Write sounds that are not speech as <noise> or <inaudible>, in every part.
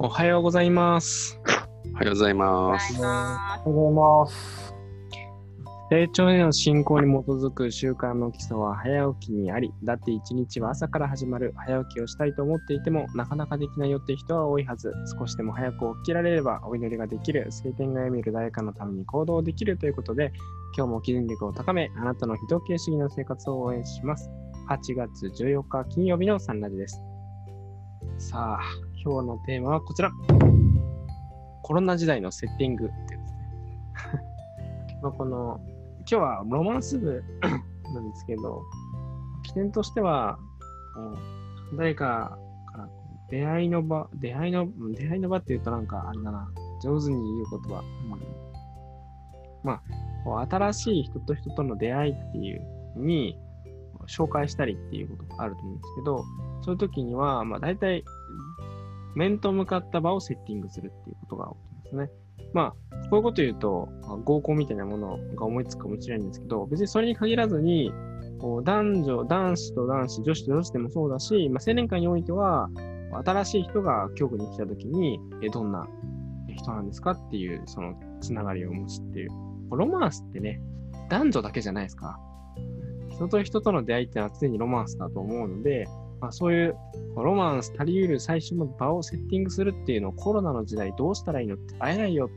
おはようございます。おはようございます。おはようございます。成長への進行に基づく習慣の基礎は早起きにあり、だって一日は朝から始まる早起きをしたいと思っていても、なかなかできないよって人は多いはず。少しでも早く起きられればお祈りができる、晴天が読める誰かのために行動できるということで、今日も気分力を高め、あなたの非同系主義の生活を応援します。8月14日金曜日のサンラジです。さあ、今日のテーマはこちら。コロナ時代のセッティングってやつね。<laughs> まあこの今日はロマンス部 <coughs> なんですけど、起点としては、誰かから出会いの場、出会いの、出会いの場っていうとなんかあれだな、上手に言う言葉。うんまあ、新しい人と人との出会いっていうに紹介したりっていうことがあると思うんですけど、そういう時には、まあ大体、面と向かった場をセッティングするっていうことが起きますね。まあ、こういうこと言うと、合コンみたいなものが思いつくかもしれないんですけど、別にそれに限らずに、男女、男子と男子、女子と女子でもそうだし、まあ、青年会においては、新しい人が教区に来たときに、えどんな人なんですかっていう、そのつながりを持つっていう。ロマンスってね、男女だけじゃないですか。人と人との出会いっていうのは常にロマンスだと思うので、まあ、そういうロマンス足り得る最初の場をセッティングするっていうのをコロナの時代どうしたらいいのって会えないよ。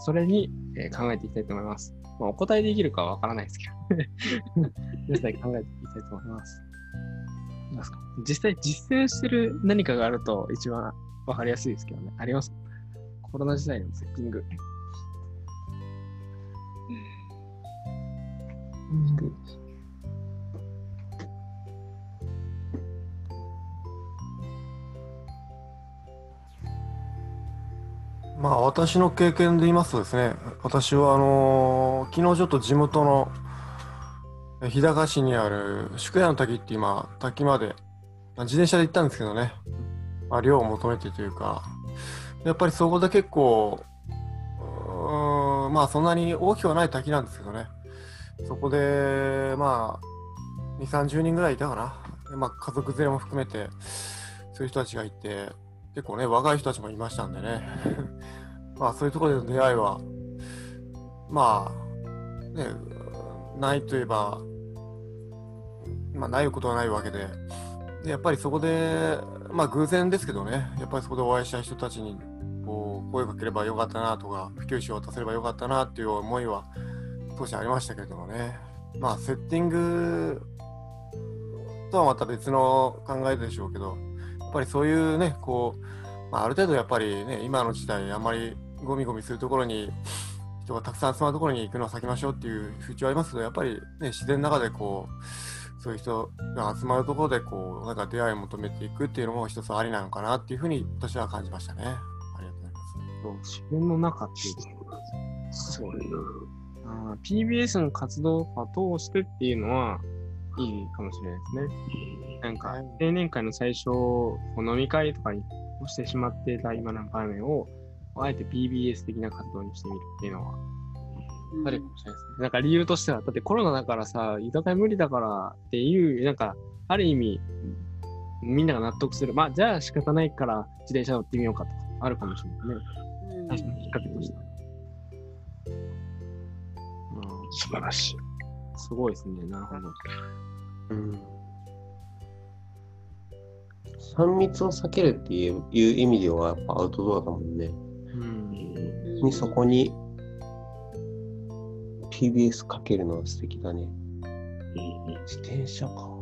それに、えー考えていきたいと思います。まあ、お答えできるかはわからないですけど、<laughs> 実際考えていきたいと思います。実際実践してる何かがあると一番わかりやすいですけどね。ありますコロナ時代のセッティング。まあ私の経験で言いますとですね、私はあのー昨日ちょっと地元の日高市にある宿屋の滝って今滝までまあ自転車で行ったんですけどね、まあ、量を求めてというか、やっぱりそこで結構、まあそんなに大きくはない滝なんですけどね、そこでまあ2、30人ぐらいいたかな。でまあ家族連れも含めて、そういう人たちがいて、結構ね、若い人たちもいましたんでね。まあそういうところでの出会いは、まあ、ね、ないといえば、まあないことはないわけで、でやっぱりそこで、まあ偶然ですけどね、やっぱりそこでお会いした人たちに、こう、声かければよかったなとか、普及しを渡せればよかったなっていう思いは当時ありましたけれどもね。まあセッティングとはまた別の考えでしょうけど、やっぱりそういうね、こう、まあ、ある程度やっぱりね、今の時代、あんまりゴミゴミするところに、人がたくさん集まるところに行くのは避けましょうっていう風潮ありますけど、やっぱりね、自然の中でこう、そういう人が集まるところで、こう、なんか出会いを求めていくっていうのも一つありなのかなっていうふうに私は感じましたね。ありがとうございます。自然の中っていうことそうあー PBS の活動を通してっていうのはいいかもしれないですね。なんか、青年会の最初、飲み会とかにしてしまっていた今の場面を、あえて PBS 的な活動にしてみるっていうのは、あるかもしれないですね。なんか理由としては、だってコロナだからさ、居酒屋無理だからっていう、なんか、ある意味、みんなが納得する。まあ、じゃあ仕方ないから自転車乗ってみようかとか、あるかもしれないね。確かにきっかけとしては。うん素晴らしい。すごいですね。なるほど。うん3密を避けるっていういう意味ではやっぱアウトドアだもんね。うん。にそこに TBS かけるのは素敵だね。自転車か。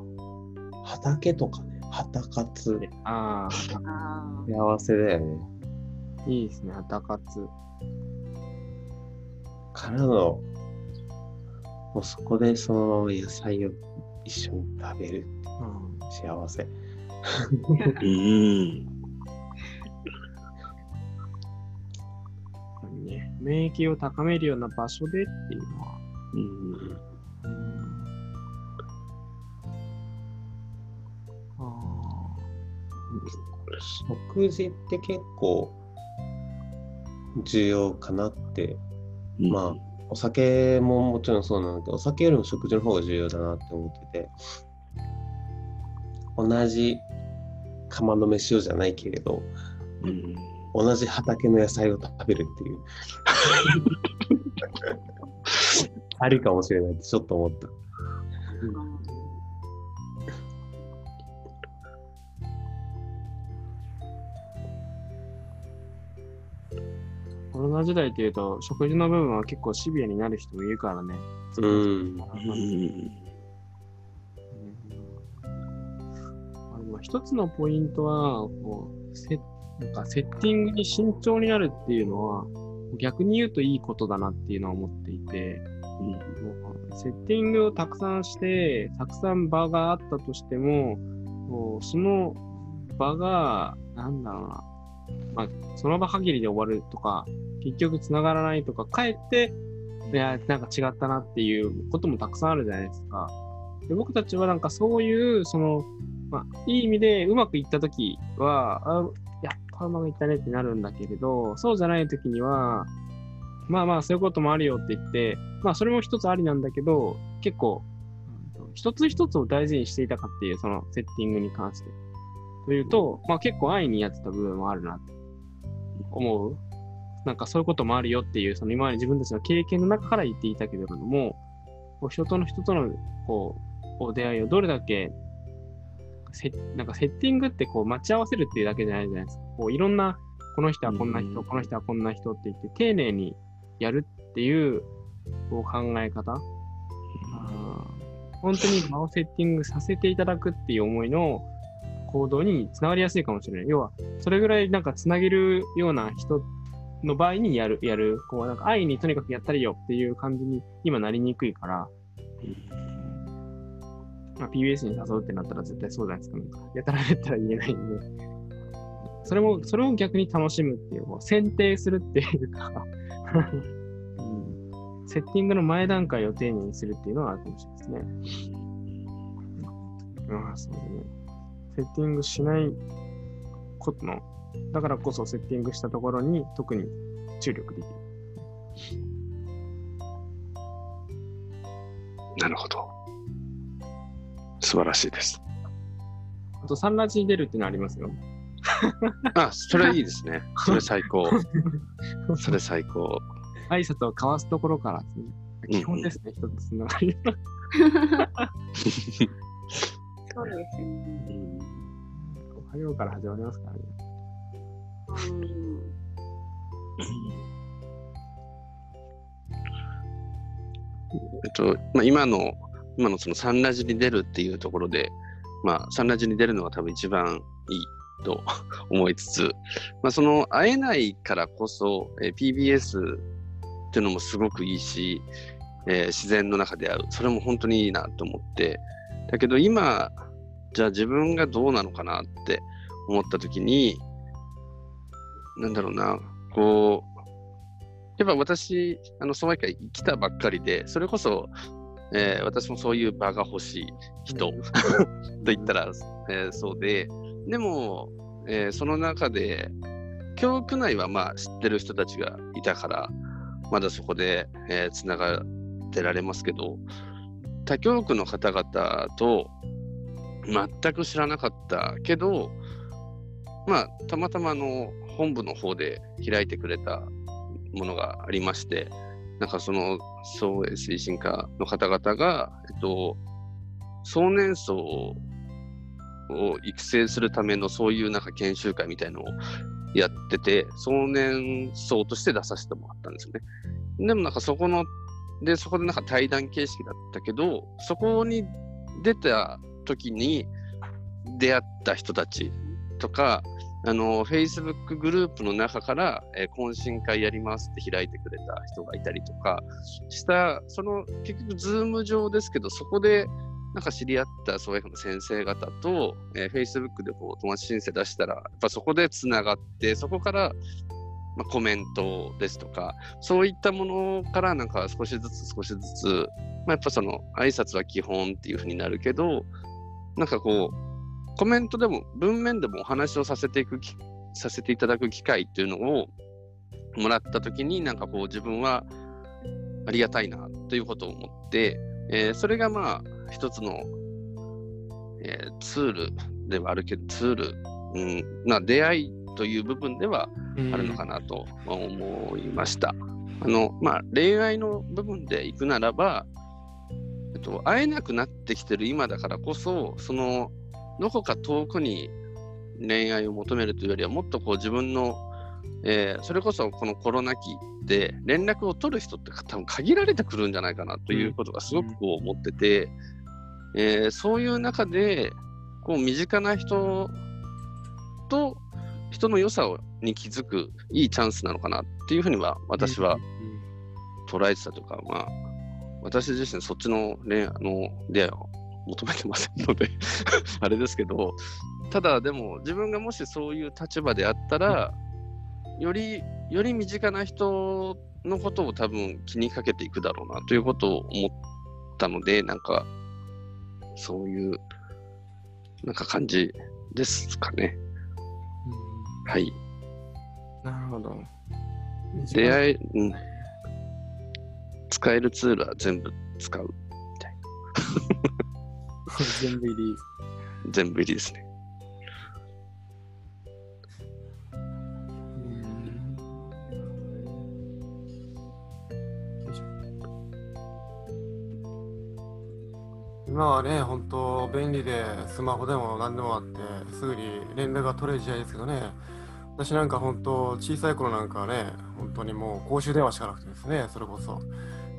畑とかね。畑活。ああ幸せだよね。あ、いいですね。畑活。からの、もうそこでそのまま野菜を一緒に食べる。うん。幸せ。うん。免疫を高めるような場所でっていうのは。うん。あ食事って結構重要かなってまあお酒ももちろんそうなんだけどお酒よりも食事の方が重要だなって思ってて同じ釜の飯をじゃないけれどうん。同じ畑の野菜を食べるっていう。<laughs> ありかもしれないってちょっと思った。コロナ時代っていうと、食事の部分は結構シビアになる人もいるからね。うん。一つのポイントはこうセなんかセッティングに慎重になるっていうのは逆に言うといいことだなっていうのは思っていて、もうセッティングをたくさんしてたくさん場があったとしてもその場がなんだろうな、まあ、その場限りで終わるとか結局つながらないとかかえっていやなんか違ったなっていうこともたくさんあるじゃないですか。で僕たちはなんかそういう、その、まあ、いい意味でうまくいったときは、あやっぱうまくいったねってなるんだけれど、そうじゃないときには、まあまあそういうこともあるよって言って、まあそれも一つありなんだけど、結構、一つ一つを大事にしていたかっていう、そのセッティングに関して。というと、まあ結構安易にやってた部分もあるなって思う。なんかそういうこともあるよっていう、その今まで自分たちの経験の中から言っていたけれども、人との人とのこうお出会いをどれだけせなんかセッティングってこう待ち合わせるっていうだけじゃないじゃないですか。こういろんな、この人はこんな人、うんこの人はこんな人って言って、丁寧にやるっていうこう考え方。あー本当に場をセッティングさせていただくっていう思いの行動につながりやすいかもしれない。要は、それぐらいなんかつなげるような人の場合にやる、やる、こうなんか愛にとにかくやったりよっていう感じに今なりにくいから、まあ、PBS に誘うってなったら絶対そうじゃないですか。やたらやったら言えないんで。それも、それを逆に楽しむっていう、こう選定するっていうか、うん、セッティングの前段階を丁寧にするっていうのはあるかもしれないですね。ああ、そうね。セッティングしないことの、だからこそセッティングしたところに特に注力できる。なるほど。素晴らしいです。あと、サンラジに出るっていうのありますよ。あ、それいいですね。それ最高。<laughs> それ最高。挨拶を交わすところからですね、基本ですね、一つつながり。そうですね。<laughs> おはようから始まりますからね。うんえっと、まあ、今の、今のそのサンラジに出るっていうところで、まあ、サンラジに出るのが多分一番いいと <laughs> 思いつつ、まあ、その会えないからこそ、えー PBS っていうのもすごくいいし、えー自然の中で会う。それも本当にいいなと思って。だけど今、じゃあ自分がどうなのかなって思った時に、なんだろうな、こう、やっぱ私、あの、相愛会来たばっかりで、それこそ、えー私もそういう場が欲しい人 <laughs> と言ったら、えーそうで、でも、えーその中で、教区内はまあ知ってる人たちがいたから、まだそこで、えーつながってられますけど、他教区の方々と全く知らなかったけど、まあ、たまたまあの本部の方で開いてくれたものがありまして、なんかその総営推進課の方々が、えっと、総年層を育成するためのそういうなんか研修会みたいのをやってて、総年層として出させてもらったんですよね。でもなんかそこの、で、そこでなんか対談形式だったけど、そこに出た時に出会った人たちとか、あの、Facebook グループの中から、えー懇親会やりますって開いてくれた人がいたりとかした、その、結局、ズーム上ですけど、そこで、なんか知り合ったそういうの先生方と、えー Facebook でこう友達申請出したら、やっぱそこでつながって、そこから、まあ、コメントですとか、そういったものからなんか少しずつ少しずつ、まあ、やっぱその挨拶は基本っていうふうになるけど、なんかこう、コメントでも文面でもお話をさせていくき、させていただく機会っていうのをもらったときに、なんかこう自分はありがたいなということを思って、えーそれがまあ一つの、えーツールではあるけど、ツール、うん、ま出会いという部分ではあるのかなと思いました。あのまあ、恋愛の部分でいくならば、えっと、会えなくなってきてる今だからこそそのどこか遠くに恋愛を求めるというよりはもっとこう自分の、えーそれこそこのコロナ期で連絡を取る人って多分限られてくるんじゃないかなということがすごくこう思ってて、えーそういう中でこう身近な人と人の良さをに気づくいいチャンスなのかなっていうふうには私は捉えてたというか、まあ、私自身そっちの恋愛の出会いを求めてませんので <laughs> あれですけど、ただでも自分がもしそういう立場であったら、より、より身近な人のことを多分気にかけていくだろうなということを思ったので、なんか、そういう、なんか感じですかね。はい。なるほど。出会い、うん。使えるツールは全部使う。全部入り。全部入りですね。今はね、本当便利で、スマホでも何でもあって、すぐに連絡が取れる時代ですけどね、私なんか本当、小さい頃なんかはね、本当にもう公衆電話しかなくてですね、それこそ、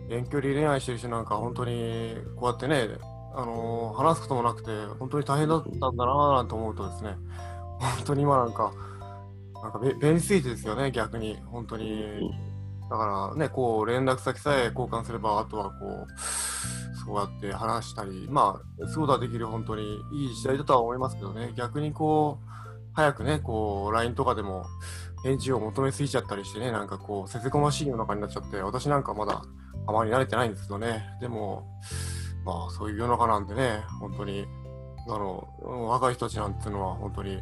遠距離恋愛してる人なんか本当にこうやってね、あの話すこともなくて、本当に大変だったんだなぁなんて思うとですね、本当に今なんか、なんか便利すぎてですよね、逆に、本当に。だからね、こう連絡先さえ交換すれば、あとはこう、そうやって話したり、まあ、そういうことはできる本当にいい時代だとは思いますけどね、逆にこう、早くね、こう、LINE とかでも返事を求めすぎちゃったりしてね、なんかこう、せせこましい世の中になっちゃって、私なんかまだあまり慣れてないんですけどね、でも、まあ、そういう世の中なんでね、本当に、あの、若い人たちなんていうのは本当に、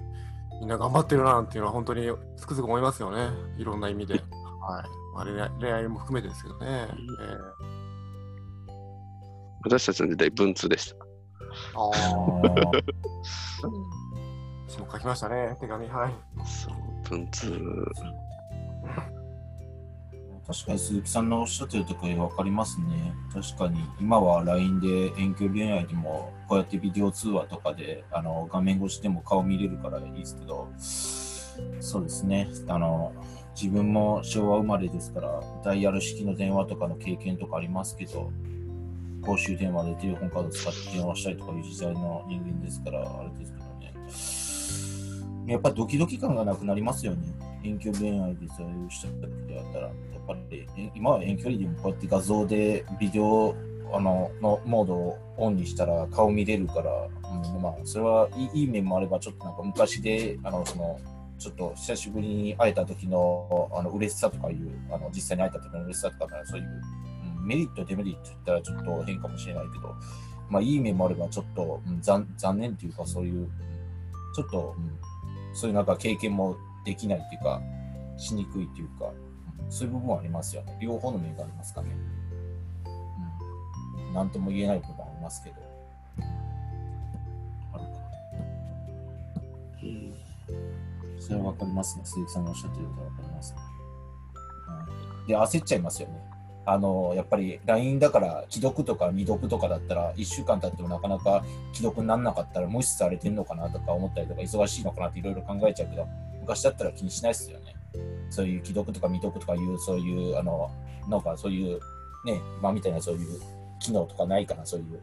みんな頑張ってるななんていうのは本当につくづく思いますよね、いろんな意味で。<laughs> はい。まあ、恋愛も含めてですけどね。えー私たちの時代、文通でした。ああ。あ私も書きましたね、手紙。はい。そう、文通。確かに鈴木さんのおっしゃってるところ分かりますね。確かに今は LINE で遠距離恋愛でもこうやってビデオ通話とかであの画面越しでも顔見れるからいいですけど、そうですね。あの自分も昭和生まれですからダイヤル式の電話とかの経験とかありますけど、公衆電話でテレフォンカード使って電話したりとかいう時代の人間ですから、あれですけどね。やっぱドキドキ感がなくなりますよね。遠距離恋愛でそういうした時であった。ら、やっぱり今は遠距離でもこうやって画像でビデオあののモードをオンにしたら顔見れるから、うん、まあそれはいいい面もあれば、ちょっとなんか昔で、あのそのちょっと久しぶりに会えた時のあの嬉しさとかいう、あの実際に会えた時の嬉しさとか、そういう、うん、メリット、デメリット言ったらちょっと変かもしれないけど、まあいい面もあれば、ちょっと、うん、残残念というか、そういう、ちょっと、うん、そういうなんか経験もできないっていうか、しにくいっていうか、うんそういう部分はありますよね。両方の面がありますかね。うん。なんとも言えない部分はありますけど。あるか。それはわかりますね。鈴木さんがおっしゃってることはわかりますね。うん、で、焦っちゃいますよね。あの、やっぱり LINE だから既読とか未読とかだったら、1週間経ってもなかなか既読にならなかったら無視されてんのかなとか思ったりとか、忙しいのかなっていろいろ考えちゃうけど、昔だったら気にしないですよね。そういう既読とか未読とかいう、そういう、あの、なんかそういう、ね、まあみたいなそういう機能とかないから、そういう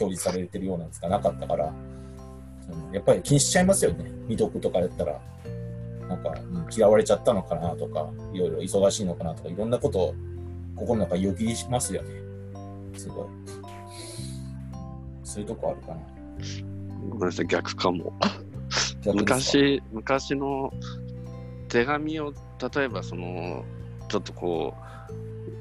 表示されてるようなやつがなかったから、うんやっぱり気にしちゃいますよね。未読とかだったら、なんか、うん嫌われちゃったのかなとか、いろいろ忙しいのかなとか、いろんなことを心の中よぎりしますよね。すごい。そういうとこあるかな。ごめんなさい、逆かも。昔、昔の手紙を、例えばその、ちょっとこう、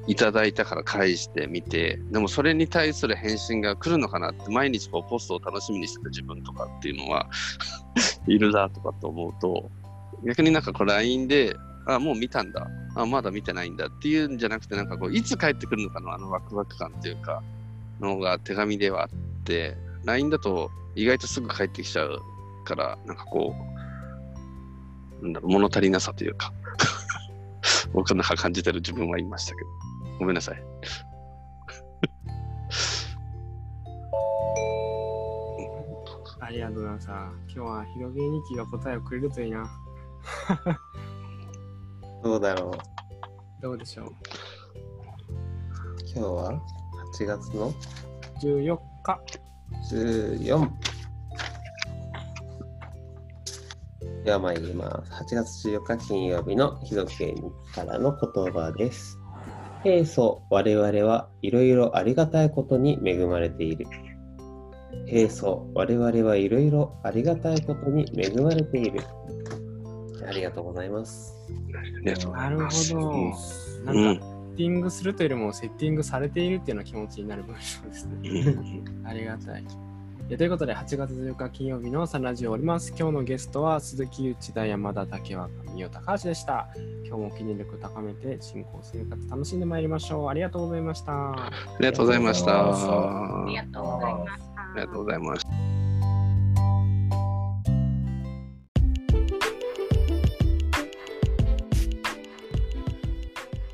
いただいたから返してみて、でもそれに対する返信が来るのかなって、毎日こうポストを楽しみにしてた自分とかっていうのは <laughs> いるなとかと思うと、逆になんかこう LINE で、あ、もう見たんだ。あ、まだ見てないんだっていうんじゃなくて、なんかこう、いつ帰ってくるのかのあのワクワク感っていうか、のが手紙ではあって、LINE だと意外とすぐ帰ってきちゃうから、なんかこう、なんだろう、物足りなさというか、<laughs> 僕の中感じてる自分はいましたけど、ごめんなさい。<laughs> ありがとうございます。今日は広げ日記が答えをくれるといいな。<laughs> どうだろう。どうでしょう。今日は？8月の？14日。14。では参ります。8月14日金曜日の日時計からの言葉です。平素、我々はいろいろありがたいことに恵まれている。平素、我々はいろいろありがたいことに恵まれている。ありがとうございます。ありがとうございます。なるほど。なうんんか、セッティングするというよりも、セッティングされているっていうような気持ちになる文章ですね。うん <laughs> ありがたい。いやということで、8月14日金曜日のサンラジオを終わります。今日のゲストは鈴木内田山田竹若美代高橋でした。今日も記念力を高めて新興生活楽しんでまいりましょう。ありがとうございました。ありがとうございました。ありがとうございました。ありがとうございました。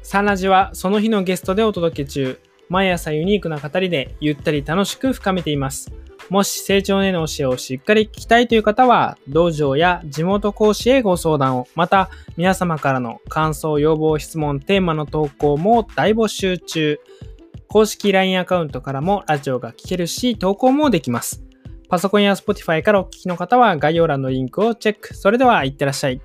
サンラジはその日のゲストでお届け中。毎朝ユニークな語りでゆったり楽しく深めています。もし成長への教えをしっかり聞きたいという方は、道場や地元講師へご相談を、また皆様からの感想、要望、質問、テーマの投稿も大募集中。公式 LINE アカウントからもラジオが聞けるし、投稿もできます。パソコンや Spotify からお聞きの方は概要欄のリンクをチェック。それでは、いってらっしゃい。